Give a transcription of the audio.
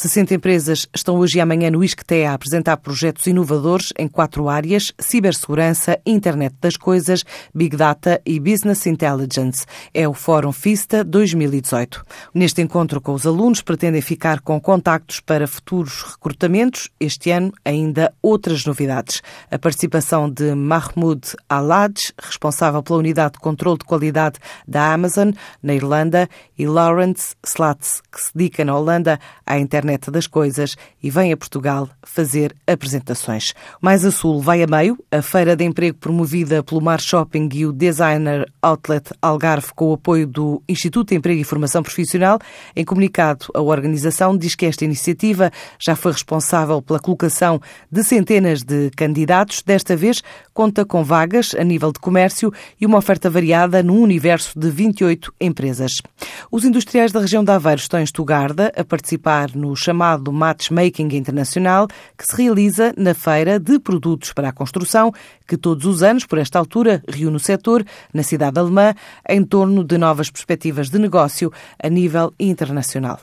60 empresas estão hoje e amanhã no ISCTE a apresentar projetos inovadores em quatro áreas: cibersegurança, internet das coisas, big data e business intelligence. É o Fórum FISTA 2018. Neste encontro com os alunos, pretendem ficar com contactos para futuros recrutamentos. Este ano, ainda outras novidades. A participação de Mahmoud Alad, responsável pela unidade de controle de qualidade da Amazon, na Irlanda, e Lawrence Slats, que se dedica na Holanda à internet internet das coisas e vem a Portugal fazer apresentações. Mais a sul vai a meio, a feira de emprego promovida pelo Mar Shopping e o Designer Outlet Algarve com o apoio do Instituto de Emprego e Formação Profissional. Em comunicado, a organização diz que esta iniciativa já foi responsável pela colocação de centenas de candidatos. Desta vez, conta com vagas a nível de comércio e uma oferta variada num universo de 28 empresas. Os industriais da região de Aveiro estão em Estugarda a participar no chamado Matchmaking Internacional, que se realiza na Feira de Produtos para a Construção, que todos os anos, por esta altura, reúne o setor na cidade alemã em torno de novas perspectivas de negócio a nível internacional.